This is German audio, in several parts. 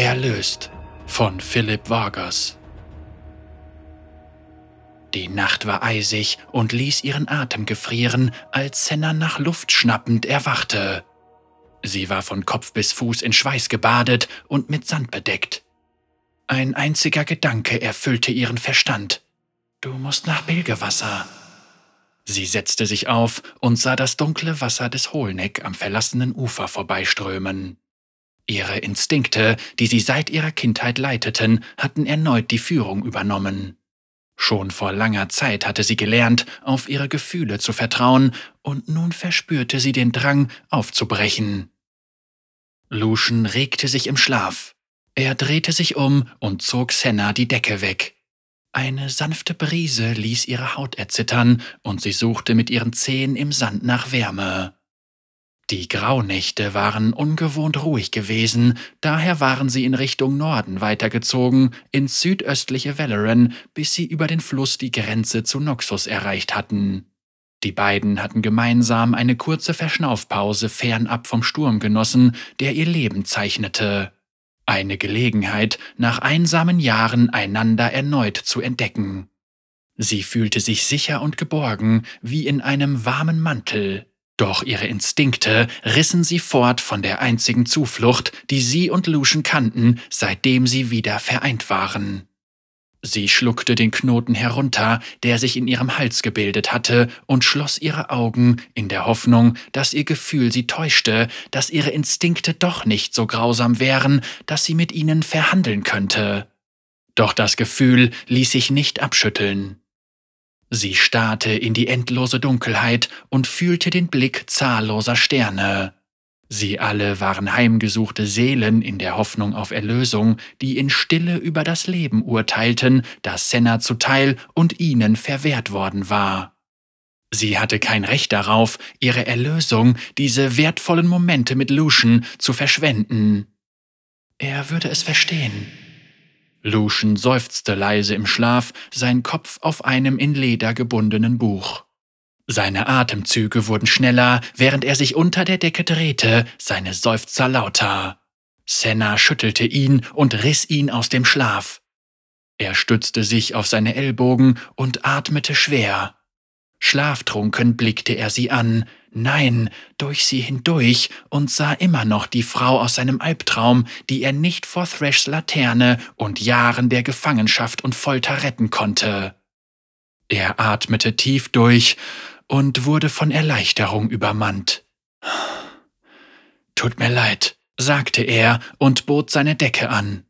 Erlöst von Philipp Vargas. Die Nacht war eisig und ließ ihren Atem gefrieren, als Senna nach Luft schnappend erwachte. Sie war von Kopf bis Fuß in Schweiß gebadet und mit Sand bedeckt. Ein einziger Gedanke erfüllte ihren Verstand. Du musst nach Bilgewasser. Sie setzte sich auf und sah das dunkle Wasser des Hohlneck am verlassenen Ufer vorbeiströmen. Ihre Instinkte, die sie seit ihrer Kindheit leiteten, hatten erneut die Führung übernommen. Schon vor langer Zeit hatte sie gelernt, auf ihre Gefühle zu vertrauen, und nun verspürte sie den Drang, aufzubrechen. Lucian regte sich im Schlaf. Er drehte sich um und zog Senna die Decke weg. Eine sanfte Brise ließ ihre Haut erzittern, und sie suchte mit ihren Zehen im Sand nach Wärme. Die Graunächte waren ungewohnt ruhig gewesen, daher waren sie in Richtung Norden weitergezogen, ins südöstliche Valoran, bis sie über den Fluss die Grenze zu Noxus erreicht hatten. Die beiden hatten gemeinsam eine kurze Verschnaufpause fernab vom Sturm genossen, der ihr Leben zeichnete. Eine Gelegenheit, nach einsamen Jahren einander erneut zu entdecken. Sie fühlte sich sicher und geborgen, wie in einem warmen Mantel, doch ihre Instinkte rissen sie fort von der einzigen Zuflucht, die sie und Lucian kannten, seitdem sie wieder vereint waren. Sie schluckte den Knoten herunter, der sich in ihrem Hals gebildet hatte, und schloss ihre Augen in der Hoffnung, dass ihr Gefühl sie täuschte, dass ihre Instinkte doch nicht so grausam wären, dass sie mit ihnen verhandeln könnte. Doch das Gefühl ließ sich nicht abschütteln. Sie starrte in die endlose Dunkelheit und fühlte den Blick zahlloser Sterne. Sie alle waren heimgesuchte Seelen in der Hoffnung auf Erlösung, die in Stille über das Leben urteilten, das Senna zuteil und ihnen verwehrt worden war. Sie hatte kein Recht darauf, ihre Erlösung, diese wertvollen Momente mit Lucian zu verschwenden. Er würde es verstehen. Lucian seufzte leise im Schlaf, sein Kopf auf einem in Leder gebundenen Buch. Seine Atemzüge wurden schneller, während er sich unter der Decke drehte, seine Seufzer lauter. Senna schüttelte ihn und riss ihn aus dem Schlaf. Er stützte sich auf seine Ellbogen und atmete schwer. Schlaftrunken blickte er sie an, nein, durch sie hindurch und sah immer noch die Frau aus seinem Albtraum, die er nicht vor Thrashs Laterne und Jahren der Gefangenschaft und Folter retten konnte. Er atmete tief durch und wurde von Erleichterung übermannt. Tut mir leid, sagte er und bot seine Decke an.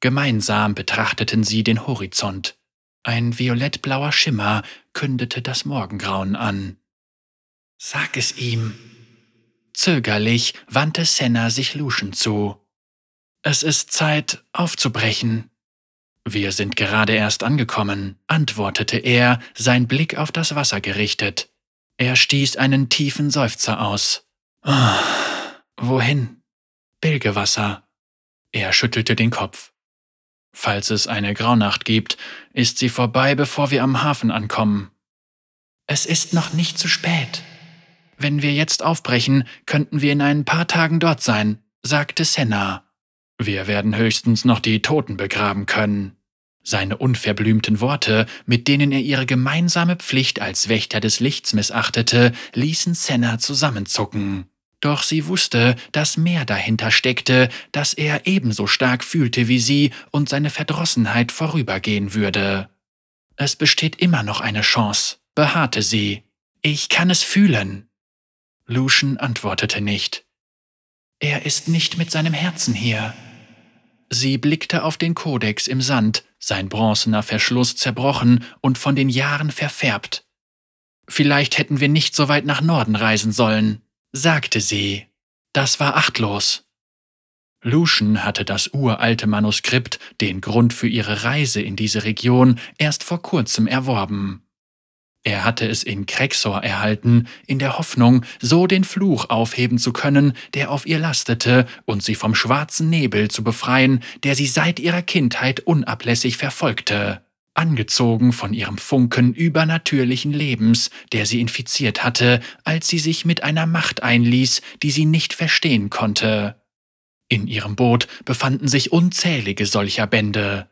Gemeinsam betrachteten sie den Horizont. Ein violettblauer Schimmer kündete das Morgengrauen an. Sag es ihm. Zögerlich wandte Senna sich Lucian zu. Es ist Zeit, aufzubrechen. Wir sind gerade erst angekommen, antwortete er, sein Blick auf das Wasser gerichtet. Er stieß einen tiefen Seufzer aus. Oh, wohin? Bilgewasser. Er schüttelte den Kopf. Falls es eine Graunacht gibt, ist sie vorbei, bevor wir am Hafen ankommen. Es ist noch nicht zu spät. Wenn wir jetzt aufbrechen, könnten wir in ein paar Tagen dort sein, sagte Senna. Wir werden höchstens noch die Toten begraben können. Seine unverblümten Worte, mit denen er ihre gemeinsame Pflicht als Wächter des Lichts missachtete, ließen Senna zusammenzucken. Doch sie wusste, dass mehr dahinter steckte, dass er ebenso stark fühlte wie sie und seine Verdrossenheit vorübergehen würde. Es besteht immer noch eine Chance, beharrte sie. Ich kann es fühlen. Lucian antwortete nicht. Er ist nicht mit seinem Herzen hier. Sie blickte auf den Kodex im Sand, sein bronzener Verschluss zerbrochen und von den Jahren verfärbt. Vielleicht hätten wir nicht so weit nach Norden reisen sollen, sagte sie. Das war achtlos. Lucian hatte das uralte Manuskript, den Grund für ihre Reise in diese Region, erst vor kurzem erworben. Er hatte es in Krexor erhalten, in der Hoffnung, so den Fluch aufheben zu können, der auf ihr lastete, und sie vom schwarzen Nebel zu befreien, der sie seit ihrer Kindheit unablässig verfolgte, angezogen von ihrem Funken übernatürlichen Lebens, der sie infiziert hatte, als sie sich mit einer Macht einließ, die sie nicht verstehen konnte. In ihrem Boot befanden sich unzählige solcher Bände.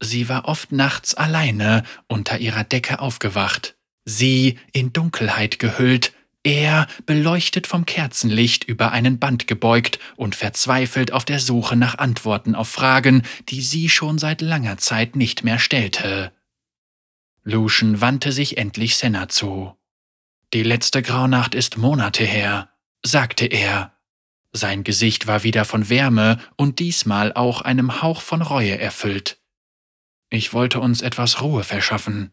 Sie war oft nachts alleine unter ihrer Decke aufgewacht. Sie in Dunkelheit gehüllt, er beleuchtet vom Kerzenlicht über einen Band gebeugt und verzweifelt auf der Suche nach Antworten auf Fragen, die sie schon seit langer Zeit nicht mehr stellte. Lucian wandte sich endlich Senna zu. Die letzte Graunacht ist Monate her, sagte er. Sein Gesicht war wieder von Wärme und diesmal auch einem Hauch von Reue erfüllt. Ich wollte uns etwas Ruhe verschaffen,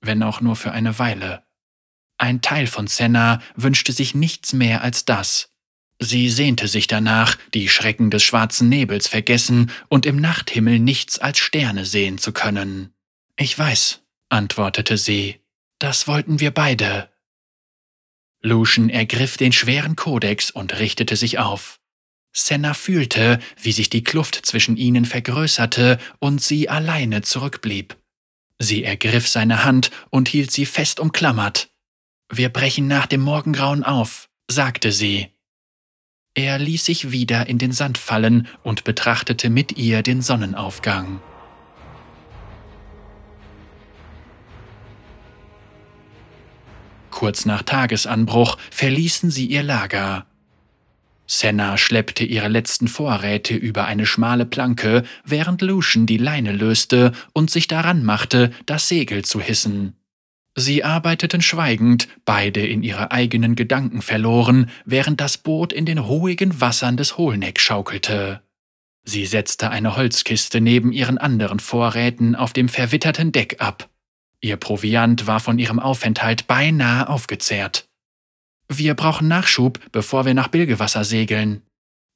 wenn auch nur für eine Weile. Ein Teil von Senna wünschte sich nichts mehr als das. Sie sehnte sich danach, die Schrecken des schwarzen Nebels vergessen und im Nachthimmel nichts als Sterne sehen zu können. Ich weiß, antwortete sie, das wollten wir beide. Lucian ergriff den schweren Kodex und richtete sich auf. Senna fühlte, wie sich die Kluft zwischen ihnen vergrößerte und sie alleine zurückblieb. Sie ergriff seine Hand und hielt sie fest umklammert. Wir brechen nach dem Morgengrauen auf, sagte sie. Er ließ sich wieder in den Sand fallen und betrachtete mit ihr den Sonnenaufgang. Kurz nach Tagesanbruch verließen sie ihr Lager. Senna schleppte ihre letzten Vorräte über eine schmale Planke, während Lucian die Leine löste und sich daran machte, das Segel zu hissen. Sie arbeiteten schweigend, beide in ihre eigenen Gedanken verloren, während das Boot in den ruhigen Wassern des Hohlneck schaukelte. Sie setzte eine Holzkiste neben ihren anderen Vorräten auf dem verwitterten Deck ab. Ihr Proviant war von ihrem Aufenthalt beinahe aufgezehrt. Wir brauchen Nachschub, bevor wir nach Bilgewasser segeln.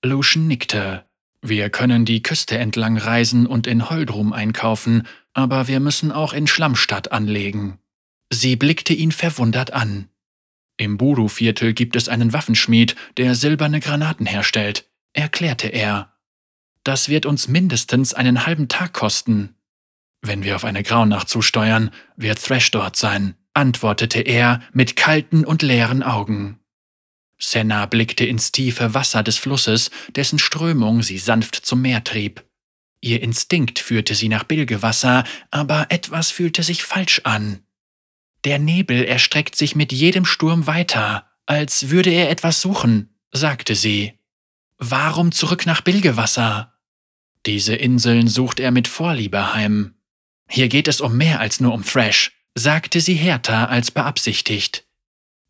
Lucian nickte. Wir können die Küste entlang reisen und in Holdrum einkaufen, aber wir müssen auch in Schlammstadt anlegen. Sie blickte ihn verwundert an. Im Buru-Viertel gibt es einen Waffenschmied, der silberne Granaten herstellt, erklärte er. Das wird uns mindestens einen halben Tag kosten. Wenn wir auf eine Graunacht zusteuern, wird Thrash dort sein, antwortete er mit kalten und leeren Augen. Senna blickte ins tiefe Wasser des Flusses, dessen Strömung sie sanft zum Meer trieb. Ihr Instinkt führte sie nach Bilgewasser, aber etwas fühlte sich falsch an. Der Nebel erstreckt sich mit jedem Sturm weiter, als würde er etwas suchen, sagte sie. Warum zurück nach Bilgewasser? Diese Inseln sucht er mit Vorliebe heim. Hier geht es um mehr als nur um Thrash, sagte sie härter als beabsichtigt.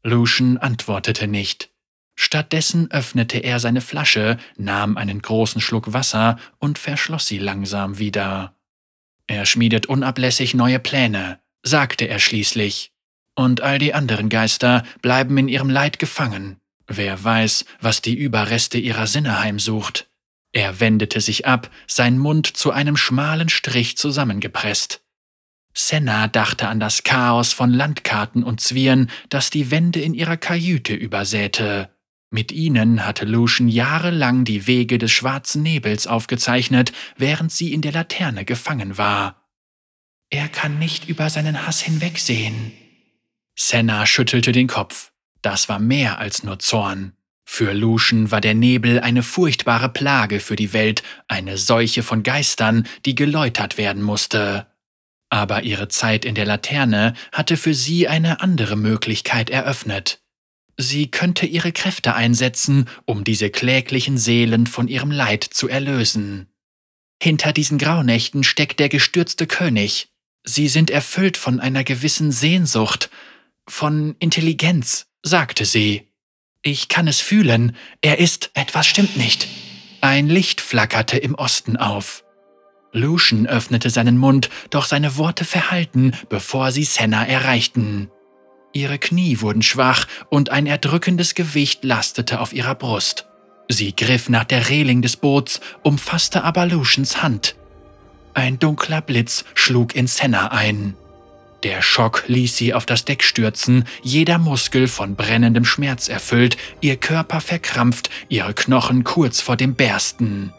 Lucian antwortete nicht. Stattdessen öffnete er seine Flasche, nahm einen großen Schluck Wasser und verschloss sie langsam wieder. Er schmiedet unablässig neue Pläne, sagte er schließlich. Und all die anderen Geister bleiben in ihrem Leid gefangen. Wer weiß, was die Überreste ihrer Sinne heimsucht. Er wendete sich ab, sein Mund zu einem schmalen Strich zusammengepresst. Senna dachte an das Chaos von Landkarten und Zwirn, das die Wände in ihrer Kajüte übersäte. Mit ihnen hatte Lucian jahrelang die Wege des schwarzen Nebels aufgezeichnet, während sie in der Laterne gefangen war. Er kann nicht über seinen Hass hinwegsehen. Senna schüttelte den Kopf. Das war mehr als nur Zorn. Für Lucian war der Nebel eine furchtbare Plage für die Welt, eine Seuche von Geistern, die geläutert werden musste. Aber ihre Zeit in der Laterne hatte für sie eine andere Möglichkeit eröffnet. Sie könnte ihre Kräfte einsetzen, um diese kläglichen Seelen von ihrem Leid zu erlösen. Hinter diesen Graunächten steckt der gestürzte König, Sie sind erfüllt von einer gewissen Sehnsucht, von Intelligenz, sagte sie. Ich kann es fühlen, er ist, etwas stimmt nicht. Ein Licht flackerte im Osten auf. Lucian öffnete seinen Mund, doch seine Worte verhallten, bevor sie Senna erreichten. Ihre Knie wurden schwach und ein erdrückendes Gewicht lastete auf ihrer Brust. Sie griff nach der Reling des Boots, umfasste aber Lucians Hand. Ein dunkler Blitz schlug in Senna ein. Der Schock ließ sie auf das Deck stürzen, jeder Muskel von brennendem Schmerz erfüllt, ihr Körper verkrampft, ihre Knochen kurz vor dem Bersten.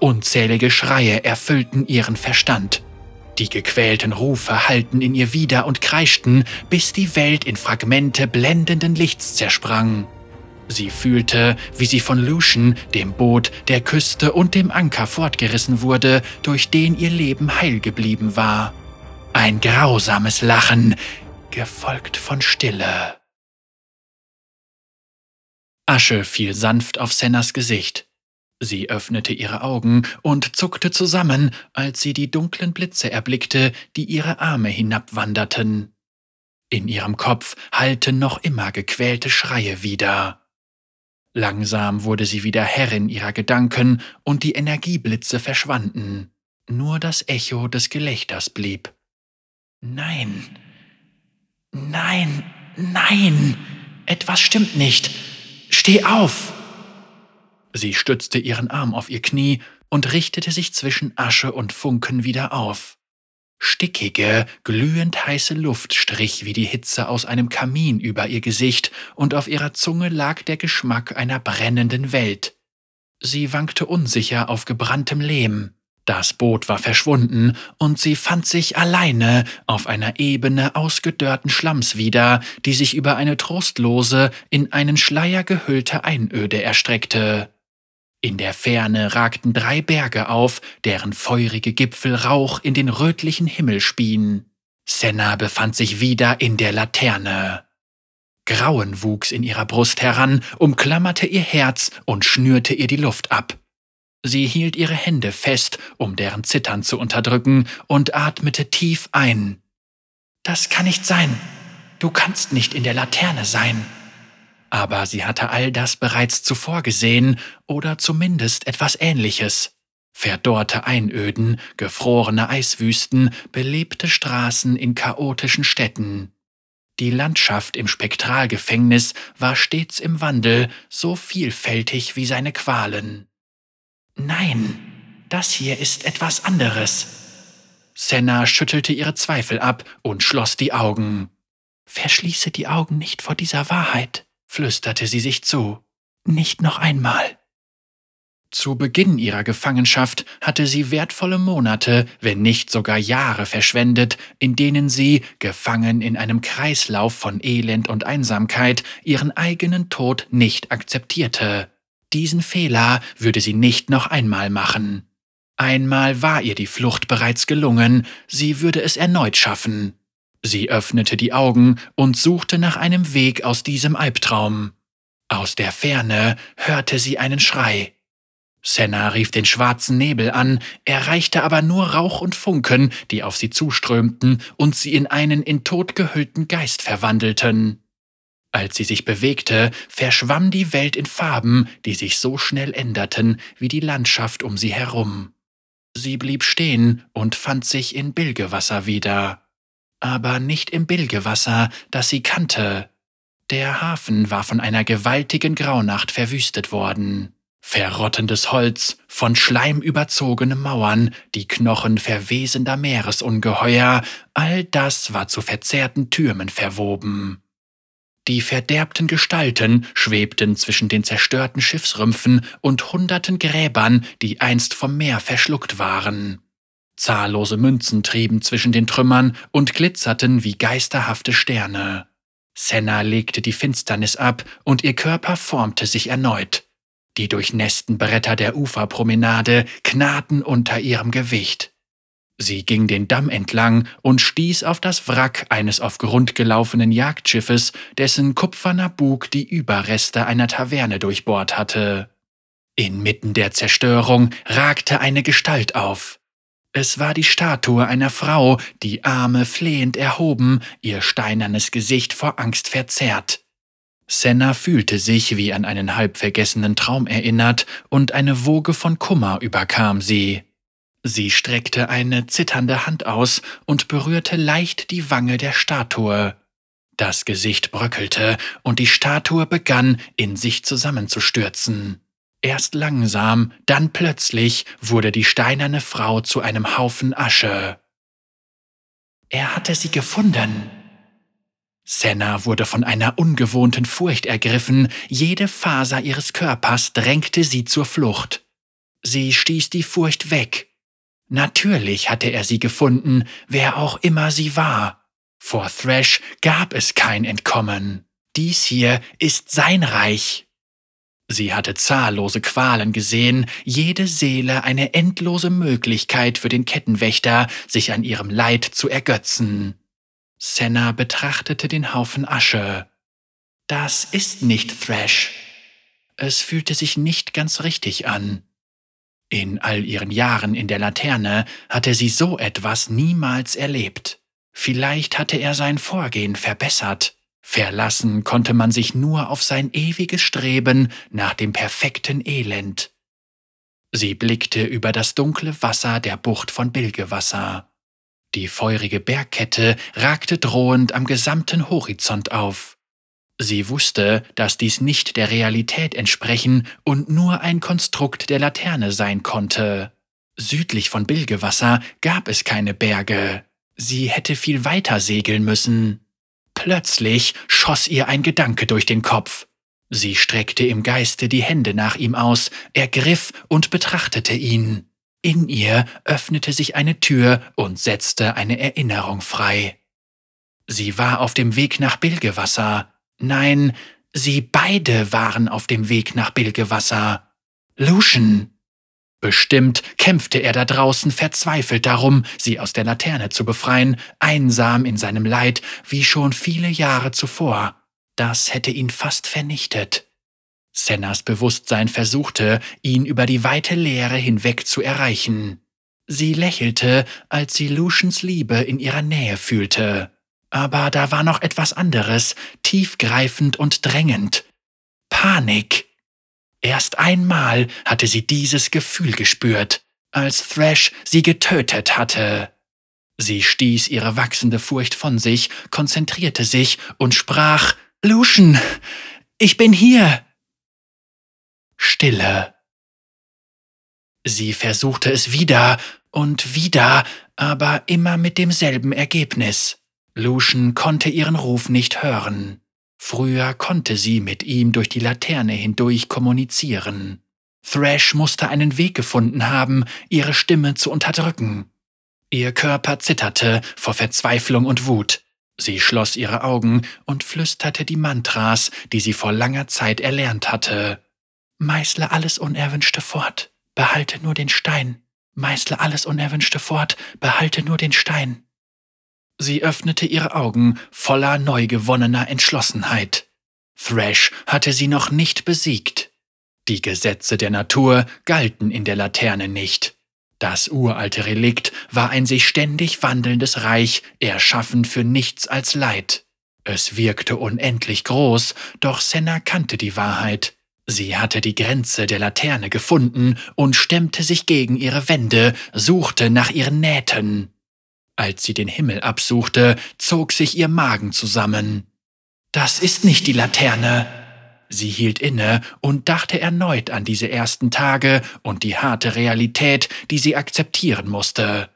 Unzählige Schreie erfüllten ihren Verstand. Die gequälten Rufe hallten in ihr wieder und kreischten, bis die Welt in Fragmente blendenden Lichts zersprang. Sie fühlte, wie sie von Lucian, dem Boot, der Küste und dem Anker fortgerissen wurde, durch den ihr Leben heil geblieben war. Ein grausames Lachen, gefolgt von Stille. Asche fiel sanft auf Sennas Gesicht. Sie öffnete ihre Augen und zuckte zusammen, als sie die dunklen Blitze erblickte, die ihre Arme hinabwanderten. In ihrem Kopf hallten noch immer gequälte Schreie wieder. Langsam wurde sie wieder Herrin ihrer Gedanken und die Energieblitze verschwanden. Nur das Echo des Gelächters blieb. Nein, nein, nein, etwas stimmt nicht. Steh auf! Sie stützte ihren Arm auf ihr Knie und richtete sich zwischen Asche und Funken wieder auf. Stickige, glühend heiße Luft strich wie die Hitze aus einem Kamin über ihr Gesicht, und auf ihrer Zunge lag der Geschmack einer brennenden Welt. Sie wankte unsicher auf gebranntem Lehm. Das Boot war verschwunden, und sie fand sich alleine auf einer Ebene ausgedörrten Schlamms wieder, die sich über eine trostlose, in einen Schleier gehüllte Einöde erstreckte. In der Ferne ragten drei Berge auf, deren feurige Gipfel Rauch in den rötlichen Himmel spien. Senna befand sich wieder in der Laterne. Grauen wuchs in ihrer Brust heran, umklammerte ihr Herz und schnürte ihr die Luft ab. Sie hielt ihre Hände fest, um deren Zittern zu unterdrücken, und atmete tief ein. Das kann nicht sein. Du kannst nicht in der Laterne sein. Aber sie hatte all das bereits zuvor gesehen oder zumindest etwas Ähnliches. Verdorrte Einöden, gefrorene Eiswüsten, belebte Straßen in chaotischen Städten. Die Landschaft im Spektralgefängnis war stets im Wandel, so vielfältig wie seine Qualen. Nein, das hier ist etwas anderes. Senna schüttelte ihre Zweifel ab und schloss die Augen. Verschließe die Augen nicht vor dieser Wahrheit flüsterte sie sich zu. Nicht noch einmal. Zu Beginn ihrer Gefangenschaft hatte sie wertvolle Monate, wenn nicht sogar Jahre verschwendet, in denen sie, gefangen in einem Kreislauf von Elend und Einsamkeit, ihren eigenen Tod nicht akzeptierte. Diesen Fehler würde sie nicht noch einmal machen. Einmal war ihr die Flucht bereits gelungen, sie würde es erneut schaffen. Sie öffnete die Augen und suchte nach einem Weg aus diesem Albtraum. Aus der Ferne hörte sie einen Schrei. Senna rief den schwarzen Nebel an, erreichte aber nur Rauch und Funken, die auf sie zuströmten und sie in einen in Tod gehüllten Geist verwandelten. Als sie sich bewegte, verschwamm die Welt in Farben, die sich so schnell änderten wie die Landschaft um sie herum. Sie blieb stehen und fand sich in Bilgewasser wieder aber nicht im Bilgewasser, das sie kannte. Der Hafen war von einer gewaltigen Graunacht verwüstet worden. Verrottendes Holz, von Schleim überzogene Mauern, die Knochen verwesender Meeresungeheuer, all das war zu verzerrten Türmen verwoben. Die verderbten Gestalten schwebten zwischen den zerstörten Schiffsrümpfen und hunderten Gräbern, die einst vom Meer verschluckt waren. Zahllose Münzen trieben zwischen den Trümmern und glitzerten wie geisterhafte Sterne. Senna legte die Finsternis ab und ihr Körper formte sich erneut. Die durchnässten Bretter der Uferpromenade knarrten unter ihrem Gewicht. Sie ging den Damm entlang und stieß auf das Wrack eines auf Grund gelaufenen Jagdschiffes, dessen kupferner Bug die Überreste einer Taverne durchbohrt hatte. Inmitten der Zerstörung ragte eine Gestalt auf. Es war die Statue einer Frau, die Arme flehend erhoben, ihr steinernes Gesicht vor Angst verzerrt. Senna fühlte sich wie an einen halb vergessenen Traum erinnert, und eine Woge von Kummer überkam sie. Sie streckte eine zitternde Hand aus und berührte leicht die Wange der Statue. Das Gesicht bröckelte, und die Statue begann, in sich zusammenzustürzen. Erst langsam, dann plötzlich wurde die steinerne Frau zu einem Haufen Asche. Er hatte sie gefunden. Senna wurde von einer ungewohnten Furcht ergriffen, jede Faser ihres Körpers drängte sie zur Flucht. Sie stieß die Furcht weg. Natürlich hatte er sie gefunden, wer auch immer sie war. Vor Thrash gab es kein Entkommen. Dies hier ist sein Reich Sie hatte zahllose Qualen gesehen, jede Seele eine endlose Möglichkeit für den Kettenwächter, sich an ihrem Leid zu ergötzen. Senna betrachtete den Haufen Asche. Das ist nicht Thrash. Es fühlte sich nicht ganz richtig an. In all ihren Jahren in der Laterne hatte sie so etwas niemals erlebt. Vielleicht hatte er sein Vorgehen verbessert. Verlassen konnte man sich nur auf sein ewiges Streben nach dem perfekten Elend. Sie blickte über das dunkle Wasser der Bucht von Bilgewasser. Die feurige Bergkette ragte drohend am gesamten Horizont auf. Sie wusste, dass dies nicht der Realität entsprechen und nur ein Konstrukt der Laterne sein konnte. Südlich von Bilgewasser gab es keine Berge. Sie hätte viel weiter segeln müssen. Plötzlich schoss ihr ein Gedanke durch den Kopf. Sie streckte im Geiste die Hände nach ihm aus, ergriff und betrachtete ihn. In ihr öffnete sich eine Tür und setzte eine Erinnerung frei. Sie war auf dem Weg nach Bilgewasser. Nein, sie beide waren auf dem Weg nach Bilgewasser. Lucian. Bestimmt kämpfte er da draußen verzweifelt darum, sie aus der Laterne zu befreien, einsam in seinem Leid wie schon viele Jahre zuvor. Das hätte ihn fast vernichtet. Sennas Bewusstsein versuchte, ihn über die weite Leere hinweg zu erreichen. Sie lächelte, als sie Lucians Liebe in ihrer Nähe fühlte. Aber da war noch etwas anderes, tiefgreifend und drängend. Panik. Erst einmal hatte sie dieses Gefühl gespürt, als Thrash sie getötet hatte. Sie stieß ihre wachsende Furcht von sich, konzentrierte sich und sprach Lucian, ich bin hier. Stille. Sie versuchte es wieder und wieder, aber immer mit demselben Ergebnis. Lucian konnte ihren Ruf nicht hören. Früher konnte sie mit ihm durch die Laterne hindurch kommunizieren. Thrash musste einen Weg gefunden haben, ihre Stimme zu unterdrücken. Ihr Körper zitterte vor Verzweiflung und Wut. Sie schloss ihre Augen und flüsterte die Mantras, die sie vor langer Zeit erlernt hatte. Meißle alles Unerwünschte fort, behalte nur den Stein. Meißle alles Unerwünschte fort, behalte nur den Stein. Sie öffnete ihre Augen voller neu gewonnener Entschlossenheit. Thrash hatte sie noch nicht besiegt. Die Gesetze der Natur galten in der Laterne nicht. Das uralte Relikt war ein sich ständig wandelndes Reich, erschaffen für nichts als Leid. Es wirkte unendlich groß, doch Senna kannte die Wahrheit. Sie hatte die Grenze der Laterne gefunden und stemmte sich gegen ihre Wände, suchte nach ihren Nähten. Als sie den Himmel absuchte, zog sich ihr Magen zusammen. Das ist nicht die Laterne. Sie hielt inne und dachte erneut an diese ersten Tage und die harte Realität, die sie akzeptieren musste.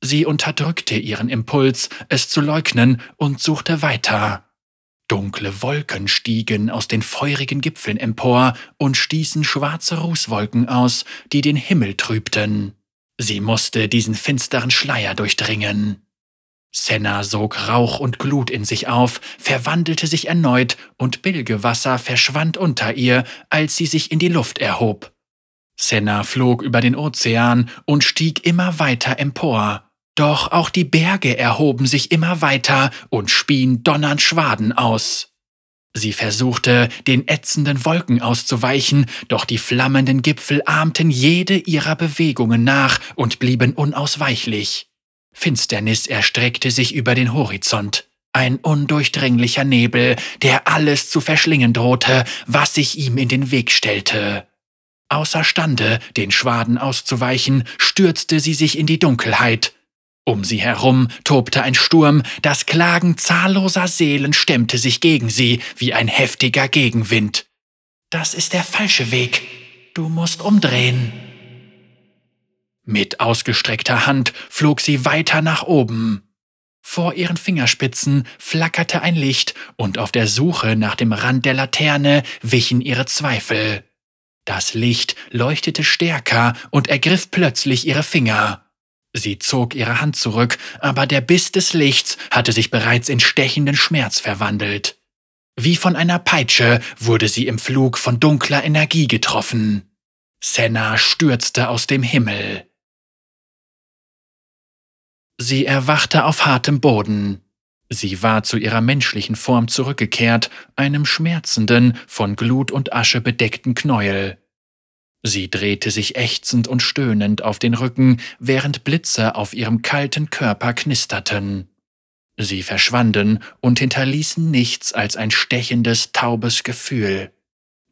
Sie unterdrückte ihren Impuls, es zu leugnen, und suchte weiter. Dunkle Wolken stiegen aus den feurigen Gipfeln empor und stießen schwarze Rußwolken aus, die den Himmel trübten. Sie musste diesen finsteren Schleier durchdringen. Senna sog Rauch und Glut in sich auf, verwandelte sich erneut, und Bilgewasser verschwand unter ihr, als sie sich in die Luft erhob. Senna flog über den Ozean und stieg immer weiter empor. Doch auch die Berge erhoben sich immer weiter und spien donnernd Schwaden aus. Sie versuchte, den ätzenden Wolken auszuweichen, doch die flammenden Gipfel ahmten jede ihrer Bewegungen nach und blieben unausweichlich. Finsternis erstreckte sich über den Horizont, ein undurchdringlicher Nebel, der alles zu verschlingen drohte, was sich ihm in den Weg stellte. Außerstande, den Schwaden auszuweichen, stürzte sie sich in die Dunkelheit, um sie herum tobte ein Sturm, das Klagen zahlloser Seelen stemmte sich gegen sie wie ein heftiger Gegenwind. Das ist der falsche Weg. Du musst umdrehen. Mit ausgestreckter Hand flog sie weiter nach oben. Vor ihren Fingerspitzen flackerte ein Licht, und auf der Suche nach dem Rand der Laterne wichen ihre Zweifel. Das Licht leuchtete stärker und ergriff plötzlich ihre Finger. Sie zog ihre Hand zurück, aber der Biss des Lichts hatte sich bereits in stechenden Schmerz verwandelt. Wie von einer Peitsche wurde sie im Flug von dunkler Energie getroffen. Senna stürzte aus dem Himmel. Sie erwachte auf hartem Boden. Sie war zu ihrer menschlichen Form zurückgekehrt, einem schmerzenden, von Glut und Asche bedeckten Knäuel. Sie drehte sich ächzend und stöhnend auf den Rücken, während Blitze auf ihrem kalten Körper knisterten. Sie verschwanden und hinterließen nichts als ein stechendes, taubes Gefühl.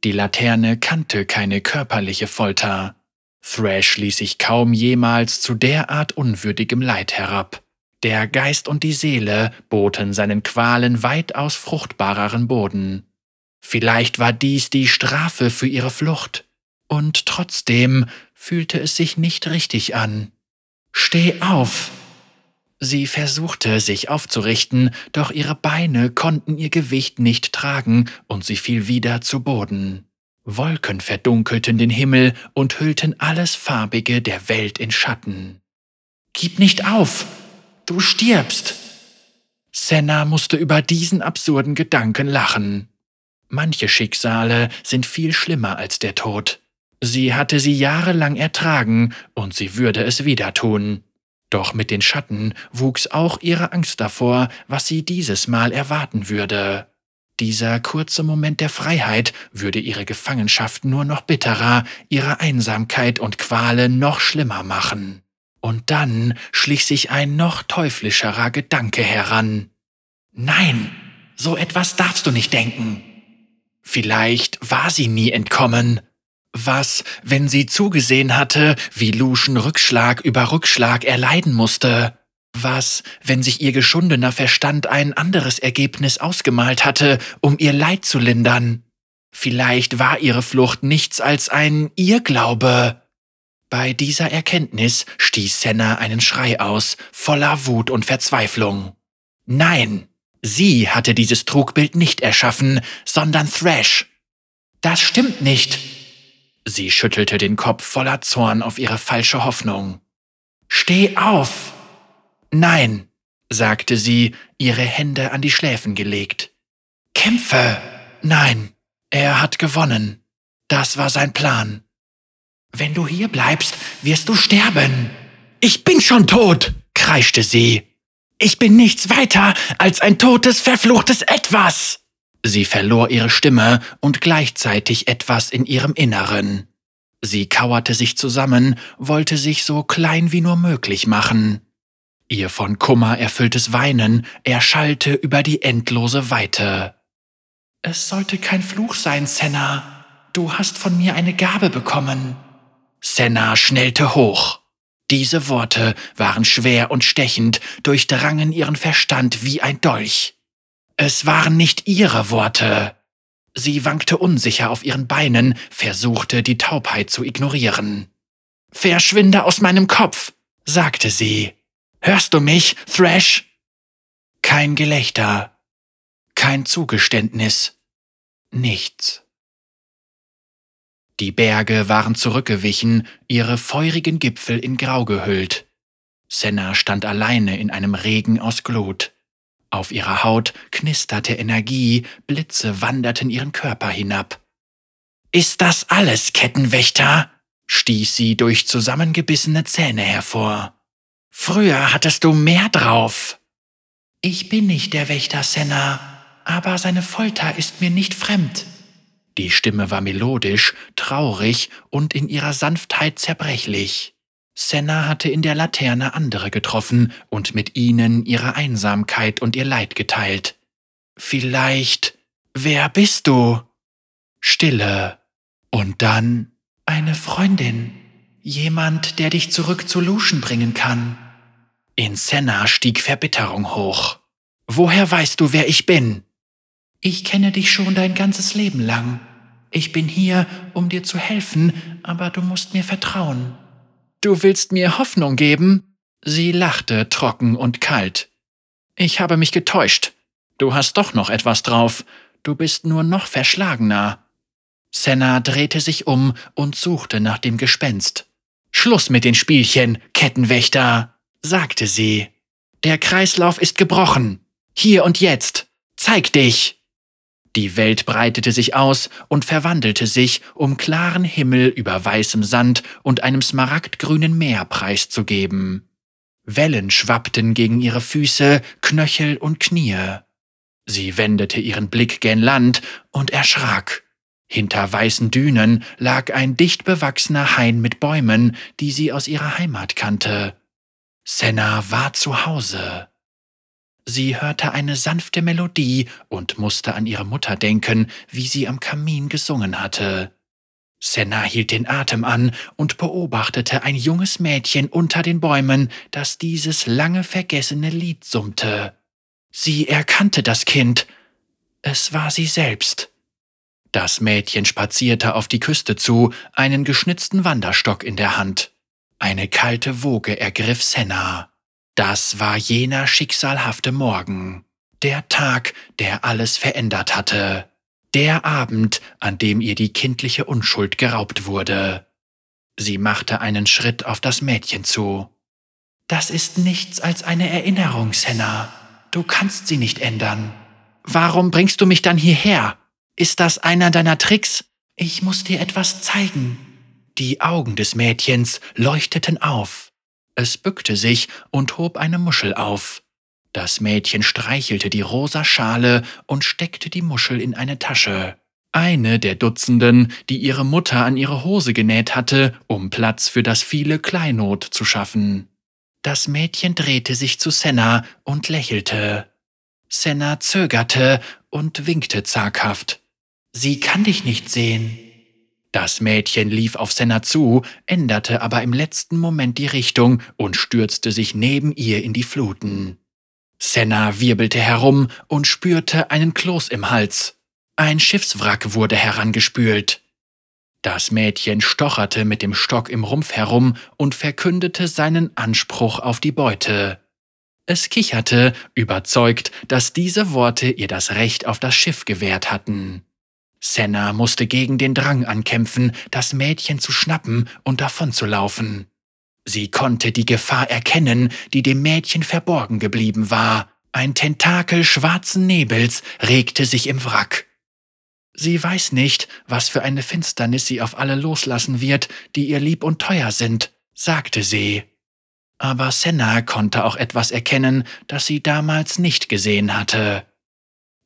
Die Laterne kannte keine körperliche Folter. Thrash ließ sich kaum jemals zu derart unwürdigem Leid herab. Der Geist und die Seele boten seinen Qualen weitaus fruchtbareren Boden. Vielleicht war dies die Strafe für ihre Flucht, und trotzdem fühlte es sich nicht richtig an. Steh auf! Sie versuchte, sich aufzurichten, doch ihre Beine konnten ihr Gewicht nicht tragen und sie fiel wieder zu Boden. Wolken verdunkelten den Himmel und hüllten alles Farbige der Welt in Schatten. Gib nicht auf! Du stirbst! Senna musste über diesen absurden Gedanken lachen. Manche Schicksale sind viel schlimmer als der Tod. Sie hatte sie jahrelang ertragen und sie würde es wieder tun. Doch mit den Schatten wuchs auch ihre Angst davor, was sie dieses Mal erwarten würde. Dieser kurze Moment der Freiheit würde ihre Gefangenschaft nur noch bitterer, ihre Einsamkeit und Quale noch schlimmer machen. Und dann schlich sich ein noch teuflischerer Gedanke heran. Nein, so etwas darfst du nicht denken. Vielleicht war sie nie entkommen, was, wenn sie zugesehen hatte, wie Luschen Rückschlag über Rückschlag erleiden musste? Was, wenn sich ihr geschundener Verstand ein anderes Ergebnis ausgemalt hatte, um ihr Leid zu lindern? Vielleicht war ihre Flucht nichts als ein Irrglaube. Bei dieser Erkenntnis stieß Senna einen Schrei aus, voller Wut und Verzweiflung. Nein, sie hatte dieses Trugbild nicht erschaffen, sondern Thrash. Das stimmt nicht, Sie schüttelte den Kopf voller Zorn auf ihre falsche Hoffnung. Steh auf! Nein, sagte sie, ihre Hände an die Schläfen gelegt. Kämpfe! Nein, er hat gewonnen. Das war sein Plan. Wenn du hier bleibst, wirst du sterben. Ich bin schon tot, kreischte sie. Ich bin nichts weiter als ein totes, verfluchtes Etwas. Sie verlor ihre Stimme und gleichzeitig etwas in ihrem Inneren. Sie kauerte sich zusammen, wollte sich so klein wie nur möglich machen. Ihr von Kummer erfülltes Weinen erschallte über die endlose Weite. Es sollte kein Fluch sein, Senna. Du hast von mir eine Gabe bekommen. Senna schnellte hoch. Diese Worte waren schwer und stechend, durchdrangen ihren Verstand wie ein Dolch. Es waren nicht ihre Worte. Sie wankte unsicher auf ihren Beinen, versuchte die Taubheit zu ignorieren. Verschwinde aus meinem Kopf, sagte sie. Hörst du mich, Thrash? Kein Gelächter, kein Zugeständnis, nichts. Die Berge waren zurückgewichen, ihre feurigen Gipfel in Grau gehüllt. Senna stand alleine in einem Regen aus Glut. Auf ihrer Haut knisterte Energie, Blitze wanderten ihren Körper hinab. Ist das alles, Kettenwächter? stieß sie durch zusammengebissene Zähne hervor. Früher hattest du mehr drauf. Ich bin nicht der Wächter Senna, aber seine Folter ist mir nicht fremd. Die Stimme war melodisch, traurig und in ihrer Sanftheit zerbrechlich. Senna hatte in der Laterne andere getroffen und mit ihnen ihre Einsamkeit und ihr Leid geteilt. Vielleicht, wer bist du? Stille. Und dann eine Freundin. Jemand, der dich zurück zu Luschen bringen kann. In Senna stieg Verbitterung hoch. Woher weißt du, wer ich bin? Ich kenne dich schon dein ganzes Leben lang. Ich bin hier, um dir zu helfen, aber du musst mir vertrauen. Du willst mir Hoffnung geben? Sie lachte trocken und kalt. Ich habe mich getäuscht. Du hast doch noch etwas drauf. Du bist nur noch verschlagener. Senna drehte sich um und suchte nach dem Gespenst. Schluss mit den Spielchen, Kettenwächter, sagte sie. Der Kreislauf ist gebrochen. Hier und jetzt. Zeig dich. Die Welt breitete sich aus und verwandelte sich, um klaren Himmel über weißem Sand und einem smaragdgrünen Meer preiszugeben. Wellen schwappten gegen ihre Füße, Knöchel und Knie. Sie wendete ihren Blick gen Land und erschrak. Hinter weißen Dünen lag ein dicht bewachsener Hain mit Bäumen, die sie aus ihrer Heimat kannte. Senna war zu Hause. Sie hörte eine sanfte Melodie und musste an ihre Mutter denken, wie sie am Kamin gesungen hatte. Senna hielt den Atem an und beobachtete ein junges Mädchen unter den Bäumen, das dieses lange vergessene Lied summte. Sie erkannte das Kind. Es war sie selbst. Das Mädchen spazierte auf die Küste zu, einen geschnitzten Wanderstock in der Hand. Eine kalte Woge ergriff Senna. Das war jener schicksalhafte Morgen, der Tag, der alles verändert hatte, der Abend, an dem ihr die kindliche Unschuld geraubt wurde. Sie machte einen Schritt auf das Mädchen zu. Das ist nichts als eine Erinnerung, Senna. Du kannst sie nicht ändern. Warum bringst du mich dann hierher? Ist das einer deiner Tricks? Ich muss dir etwas zeigen. Die Augen des Mädchens leuchteten auf. Es bückte sich und hob eine Muschel auf. Das Mädchen streichelte die rosa Schale und steckte die Muschel in eine Tasche. Eine der Dutzenden, die ihre Mutter an ihre Hose genäht hatte, um Platz für das viele Kleinod zu schaffen. Das Mädchen drehte sich zu Senna und lächelte. Senna zögerte und winkte zaghaft. Sie kann dich nicht sehen. Das Mädchen lief auf Senna zu, änderte aber im letzten Moment die Richtung und stürzte sich neben ihr in die Fluten. Senna wirbelte herum und spürte einen Kloß im Hals. Ein Schiffswrack wurde herangespült. Das Mädchen stocherte mit dem Stock im Rumpf herum und verkündete seinen Anspruch auf die Beute. Es kicherte, überzeugt, dass diese Worte ihr das Recht auf das Schiff gewährt hatten. Senna musste gegen den Drang ankämpfen, das Mädchen zu schnappen und davonzulaufen. Sie konnte die Gefahr erkennen, die dem Mädchen verborgen geblieben war. Ein Tentakel schwarzen Nebels regte sich im Wrack. Sie weiß nicht, was für eine Finsternis sie auf alle loslassen wird, die ihr lieb und teuer sind, sagte sie. Aber Senna konnte auch etwas erkennen, das sie damals nicht gesehen hatte.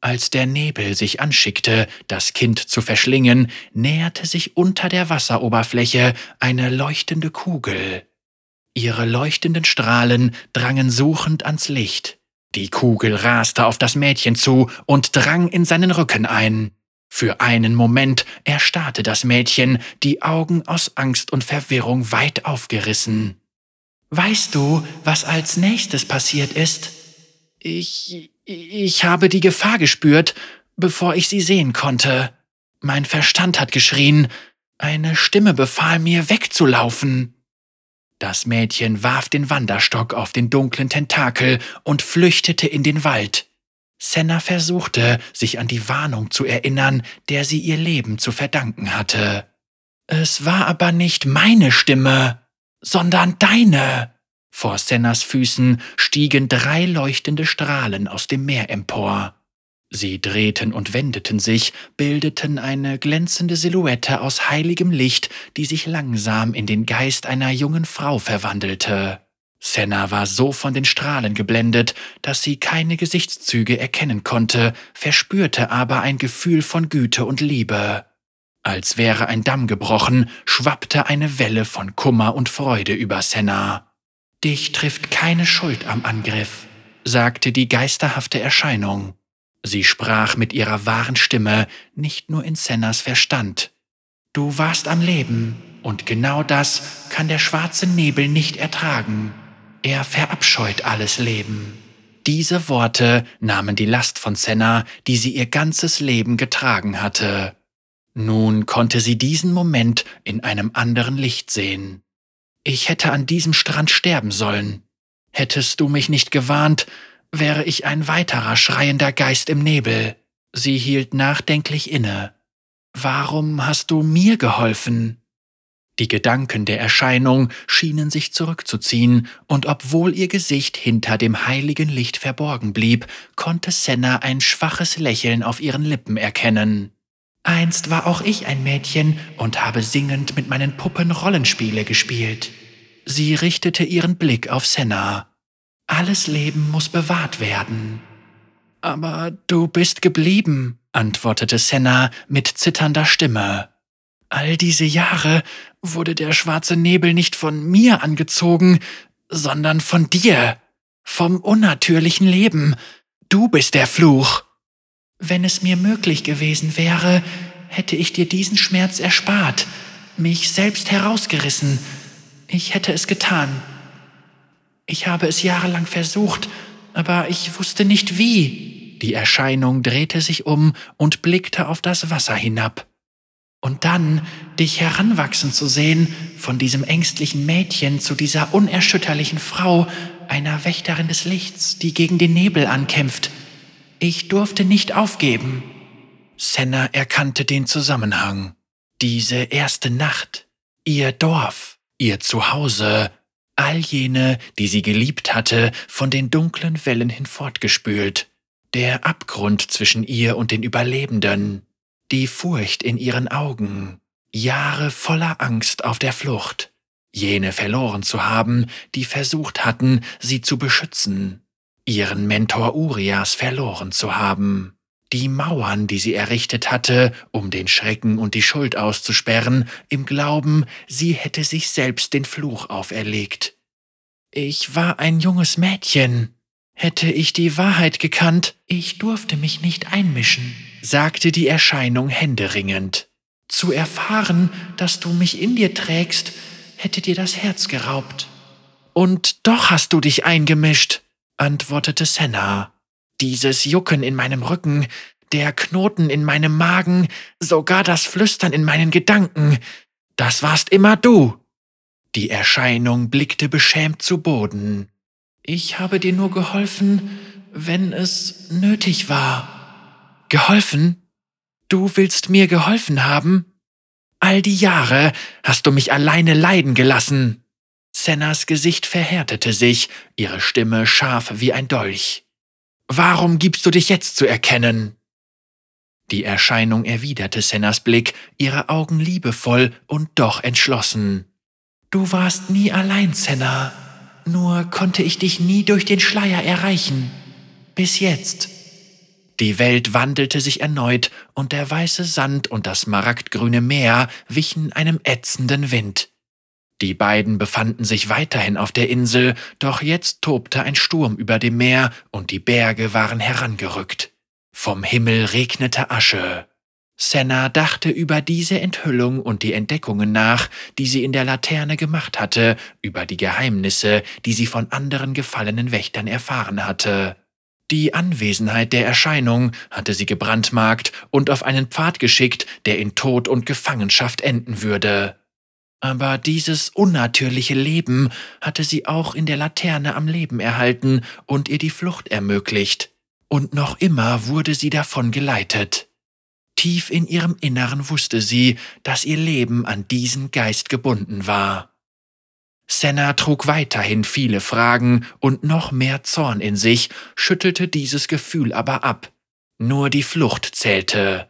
Als der Nebel sich anschickte, das Kind zu verschlingen, näherte sich unter der Wasseroberfläche eine leuchtende Kugel. Ihre leuchtenden Strahlen drangen suchend ans Licht. Die Kugel raste auf das Mädchen zu und drang in seinen Rücken ein. Für einen Moment erstarrte das Mädchen, die Augen aus Angst und Verwirrung weit aufgerissen. Weißt du, was als nächstes passiert ist? Ich ich habe die Gefahr gespürt, bevor ich sie sehen konnte. Mein Verstand hat geschrien, eine Stimme befahl mir wegzulaufen. Das Mädchen warf den Wanderstock auf den dunklen Tentakel und flüchtete in den Wald. Senna versuchte, sich an die Warnung zu erinnern, der sie ihr Leben zu verdanken hatte. Es war aber nicht meine Stimme, sondern deine. Vor Sennas Füßen stiegen drei leuchtende Strahlen aus dem Meer empor. Sie drehten und wendeten sich, bildeten eine glänzende Silhouette aus heiligem Licht, die sich langsam in den Geist einer jungen Frau verwandelte. Senna war so von den Strahlen geblendet, dass sie keine Gesichtszüge erkennen konnte, verspürte aber ein Gefühl von Güte und Liebe. Als wäre ein Damm gebrochen, schwappte eine Welle von Kummer und Freude über Senna. Dich trifft keine Schuld am Angriff, sagte die geisterhafte Erscheinung. Sie sprach mit ihrer wahren Stimme, nicht nur in Sennas Verstand. Du warst am Leben, und genau das kann der schwarze Nebel nicht ertragen. Er verabscheut alles Leben. Diese Worte nahmen die Last von Senna, die sie ihr ganzes Leben getragen hatte. Nun konnte sie diesen Moment in einem anderen Licht sehen. Ich hätte an diesem Strand sterben sollen. Hättest du mich nicht gewarnt, wäre ich ein weiterer schreiender Geist im Nebel. Sie hielt nachdenklich inne. Warum hast du mir geholfen? Die Gedanken der Erscheinung schienen sich zurückzuziehen, und obwohl ihr Gesicht hinter dem heiligen Licht verborgen blieb, konnte Senna ein schwaches Lächeln auf ihren Lippen erkennen. Einst war auch ich ein Mädchen und habe singend mit meinen Puppen Rollenspiele gespielt. Sie richtete ihren Blick auf Senna. Alles Leben muss bewahrt werden. Aber du bist geblieben, antwortete Senna mit zitternder Stimme. All diese Jahre wurde der schwarze Nebel nicht von mir angezogen, sondern von dir, vom unnatürlichen Leben. Du bist der Fluch. Wenn es mir möglich gewesen wäre, hätte ich dir diesen Schmerz erspart, mich selbst herausgerissen. Ich hätte es getan. Ich habe es jahrelang versucht, aber ich wusste nicht wie. Die Erscheinung drehte sich um und blickte auf das Wasser hinab. Und dann dich heranwachsen zu sehen, von diesem ängstlichen Mädchen zu dieser unerschütterlichen Frau, einer Wächterin des Lichts, die gegen den Nebel ankämpft. Ich durfte nicht aufgeben. Senna erkannte den Zusammenhang. Diese erste Nacht, ihr Dorf, ihr Zuhause, all jene, die sie geliebt hatte, von den dunklen Wellen hinfortgespült, der Abgrund zwischen ihr und den Überlebenden, die Furcht in ihren Augen, Jahre voller Angst auf der Flucht, jene verloren zu haben, die versucht hatten, sie zu beschützen, ihren Mentor Urias verloren zu haben, die Mauern, die sie errichtet hatte, um den Schrecken und die Schuld auszusperren, im Glauben, sie hätte sich selbst den Fluch auferlegt. Ich war ein junges Mädchen. Hätte ich die Wahrheit gekannt, ich durfte mich nicht einmischen sagte die Erscheinung händeringend. Zu erfahren, dass du mich in dir trägst, hätte dir das Herz geraubt. Und doch hast du dich eingemischt, antwortete Senna. Dieses Jucken in meinem Rücken, der Knoten in meinem Magen, sogar das Flüstern in meinen Gedanken, das warst immer du. Die Erscheinung blickte beschämt zu Boden. Ich habe dir nur geholfen, wenn es nötig war. Geholfen? Du willst mir geholfen haben? All die Jahre hast du mich alleine leiden gelassen. Sennas Gesicht verhärtete sich, ihre Stimme scharf wie ein Dolch. Warum gibst du dich jetzt zu erkennen? Die Erscheinung erwiderte Sennas Blick, ihre Augen liebevoll und doch entschlossen. Du warst nie allein, Senna. Nur konnte ich dich nie durch den Schleier erreichen. Bis jetzt. Die Welt wandelte sich erneut, und der weiße Sand und das smaragdgrüne Meer wichen einem ätzenden Wind. Die beiden befanden sich weiterhin auf der Insel, doch jetzt tobte ein Sturm über dem Meer und die Berge waren herangerückt. Vom Himmel regnete Asche. Senna dachte über diese Enthüllung und die Entdeckungen nach, die sie in der Laterne gemacht hatte, über die Geheimnisse, die sie von anderen gefallenen Wächtern erfahren hatte. Die Anwesenheit der Erscheinung hatte sie gebrandmarkt und auf einen Pfad geschickt, der in Tod und Gefangenschaft enden würde. Aber dieses unnatürliche Leben hatte sie auch in der Laterne am Leben erhalten und ihr die Flucht ermöglicht. Und noch immer wurde sie davon geleitet. Tief in ihrem Inneren wusste sie, dass ihr Leben an diesen Geist gebunden war. Senna trug weiterhin viele Fragen und noch mehr Zorn in sich, schüttelte dieses Gefühl aber ab. Nur die Flucht zählte.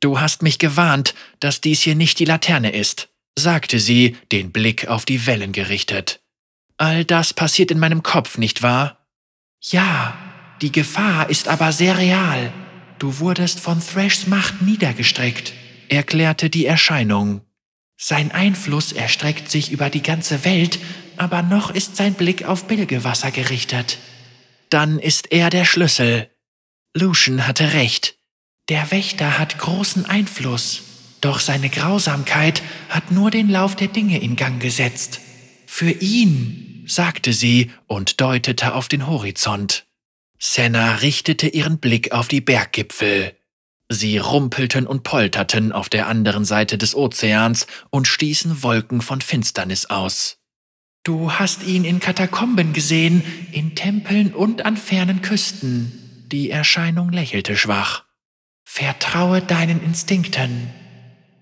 Du hast mich gewarnt, dass dies hier nicht die Laterne ist, sagte sie, den Blick auf die Wellen gerichtet. All das passiert in meinem Kopf, nicht wahr? Ja, die Gefahr ist aber sehr real. Du wurdest von Thrashs Macht niedergestreckt, erklärte die Erscheinung. Sein Einfluss erstreckt sich über die ganze Welt, aber noch ist sein Blick auf Bilgewasser gerichtet. Dann ist er der Schlüssel. Lucian hatte recht. Der Wächter hat großen Einfluss, doch seine Grausamkeit hat nur den Lauf der Dinge in Gang gesetzt. Für ihn, sagte sie und deutete auf den Horizont. Senna richtete ihren Blick auf die Berggipfel. Sie rumpelten und polterten auf der anderen Seite des Ozeans und stießen Wolken von Finsternis aus. Du hast ihn in Katakomben gesehen, in Tempeln und an fernen Küsten. Die Erscheinung lächelte schwach. Vertraue deinen Instinkten.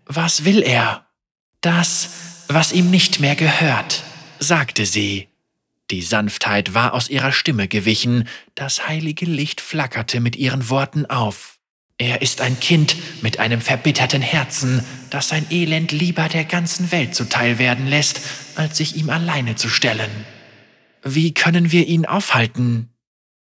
Was will er? Das, was ihm nicht mehr gehört, sagte sie. Die Sanftheit war aus ihrer Stimme gewichen, das heilige Licht flackerte mit ihren Worten auf. Er ist ein Kind mit einem verbitterten Herzen, das sein Elend lieber der ganzen Welt zuteil werden lässt, als sich ihm alleine zu stellen. Wie können wir ihn aufhalten?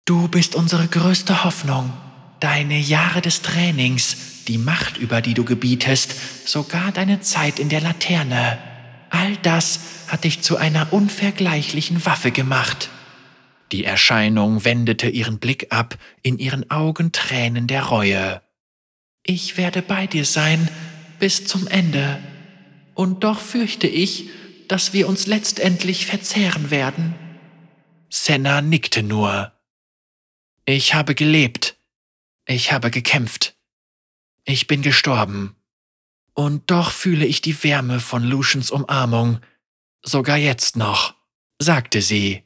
Du bist unsere größte Hoffnung. Deine Jahre des Trainings, die Macht, über die du gebietest, sogar deine Zeit in der Laterne. All das hat dich zu einer unvergleichlichen Waffe gemacht. Die Erscheinung wendete ihren Blick ab, in ihren Augen Tränen der Reue. Ich werde bei dir sein bis zum Ende. Und doch fürchte ich, dass wir uns letztendlich verzehren werden. Senna nickte nur. Ich habe gelebt. Ich habe gekämpft. Ich bin gestorben. Und doch fühle ich die Wärme von Lucians Umarmung, sogar jetzt noch, sagte sie.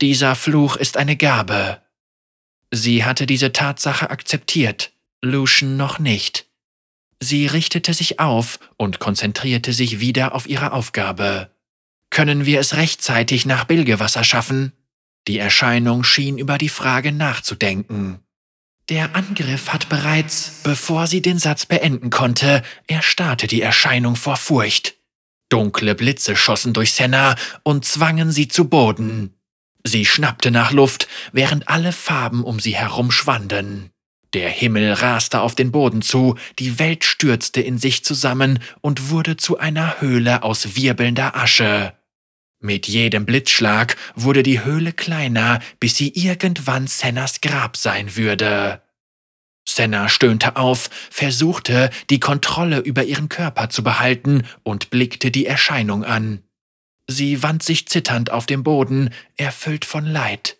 Dieser Fluch ist eine Gabe. Sie hatte diese Tatsache akzeptiert, Lucian noch nicht. Sie richtete sich auf und konzentrierte sich wieder auf ihre Aufgabe. Können wir es rechtzeitig nach Bilgewasser schaffen? Die Erscheinung schien über die Frage nachzudenken. Der Angriff hat bereits, bevor sie den Satz beenden konnte, erstarrte die Erscheinung vor Furcht. Dunkle Blitze schossen durch Senna und zwangen sie zu Boden. Sie schnappte nach Luft, während alle Farben um sie herum schwanden. Der Himmel raste auf den Boden zu, die Welt stürzte in sich zusammen und wurde zu einer Höhle aus wirbelnder Asche. Mit jedem Blitzschlag wurde die Höhle kleiner, bis sie irgendwann Sennas Grab sein würde. Senna stöhnte auf, versuchte, die Kontrolle über ihren Körper zu behalten und blickte die Erscheinung an. Sie wand sich zitternd auf dem Boden, erfüllt von Leid.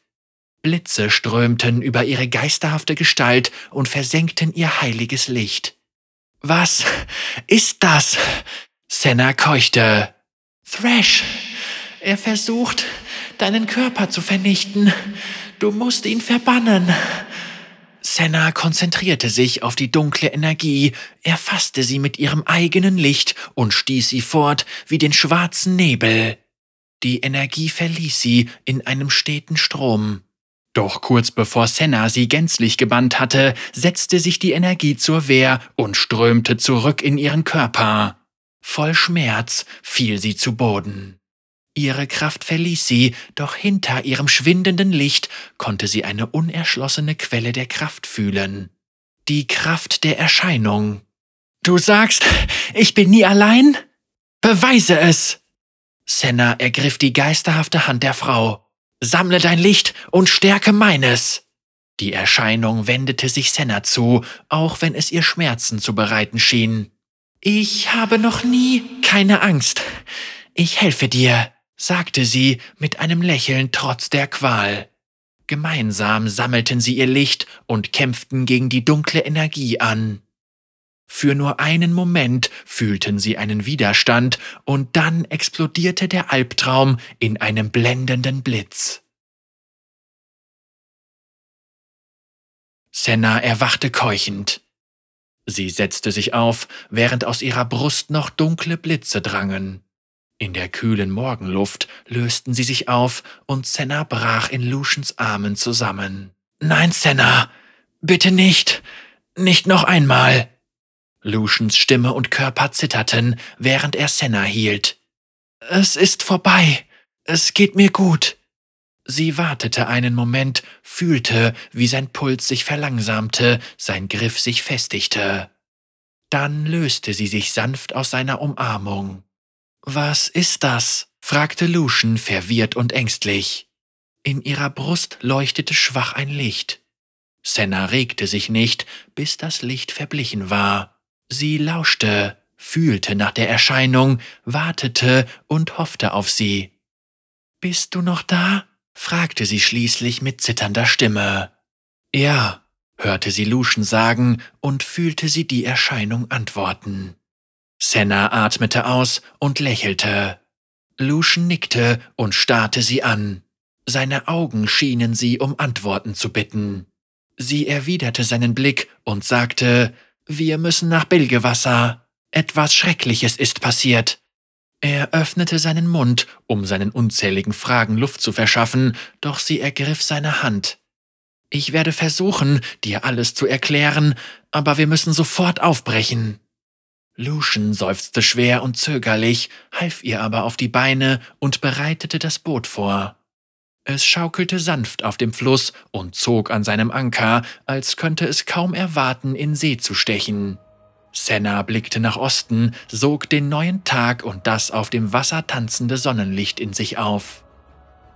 Blitze strömten über ihre geisterhafte Gestalt und versenkten ihr heiliges Licht. Was ist das? Senna keuchte. Thrash! Er versucht, deinen Körper zu vernichten. Du musst ihn verbannen. Senna konzentrierte sich auf die dunkle Energie, erfasste sie mit ihrem eigenen Licht und stieß sie fort wie den schwarzen Nebel. Die Energie verließ sie in einem steten Strom. Doch kurz bevor Senna sie gänzlich gebannt hatte, setzte sich die Energie zur Wehr und strömte zurück in ihren Körper. Voll Schmerz fiel sie zu Boden. Ihre Kraft verließ sie, doch hinter ihrem schwindenden Licht konnte sie eine unerschlossene Quelle der Kraft fühlen. Die Kraft der Erscheinung. Du sagst, ich bin nie allein? Beweise es! Senna ergriff die geisterhafte Hand der Frau. Sammle dein Licht und stärke meines! Die Erscheinung wendete sich Senna zu, auch wenn es ihr Schmerzen zu bereiten schien. Ich habe noch nie keine Angst. Ich helfe dir sagte sie mit einem Lächeln trotz der Qual. Gemeinsam sammelten sie ihr Licht und kämpften gegen die dunkle Energie an. Für nur einen Moment fühlten sie einen Widerstand und dann explodierte der Albtraum in einem blendenden Blitz. Senna erwachte keuchend. Sie setzte sich auf, während aus ihrer Brust noch dunkle Blitze drangen. In der kühlen Morgenluft lösten sie sich auf und Senna brach in Lucians Armen zusammen. Nein, Senna, bitte nicht, nicht noch einmal. Lucians Stimme und Körper zitterten, während er Senna hielt. Es ist vorbei, es geht mir gut. Sie wartete einen Moment, fühlte, wie sein Puls sich verlangsamte, sein Griff sich festigte. Dann löste sie sich sanft aus seiner Umarmung. Was ist das? fragte Lucian verwirrt und ängstlich. In ihrer Brust leuchtete schwach ein Licht. Senna regte sich nicht, bis das Licht verblichen war. Sie lauschte, fühlte nach der Erscheinung, wartete und hoffte auf sie. Bist du noch da? fragte sie schließlich mit zitternder Stimme. Ja, hörte sie Lucian sagen und fühlte sie die Erscheinung antworten. Senna atmete aus und lächelte. Lucian nickte und starrte sie an. Seine Augen schienen sie um Antworten zu bitten. Sie erwiderte seinen Blick und sagte, wir müssen nach Bilgewasser. Etwas Schreckliches ist passiert. Er öffnete seinen Mund, um seinen unzähligen Fragen Luft zu verschaffen, doch sie ergriff seine Hand. Ich werde versuchen, dir alles zu erklären, aber wir müssen sofort aufbrechen. Lucian seufzte schwer und zögerlich, half ihr aber auf die Beine und bereitete das Boot vor. Es schaukelte sanft auf dem Fluss und zog an seinem Anker, als könnte es kaum erwarten, in See zu stechen. Senna blickte nach Osten, sog den neuen Tag und das auf dem Wasser tanzende Sonnenlicht in sich auf.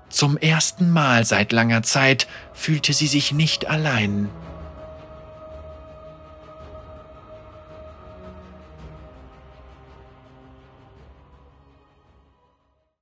Zum ersten Mal seit langer Zeit fühlte sie sich nicht allein.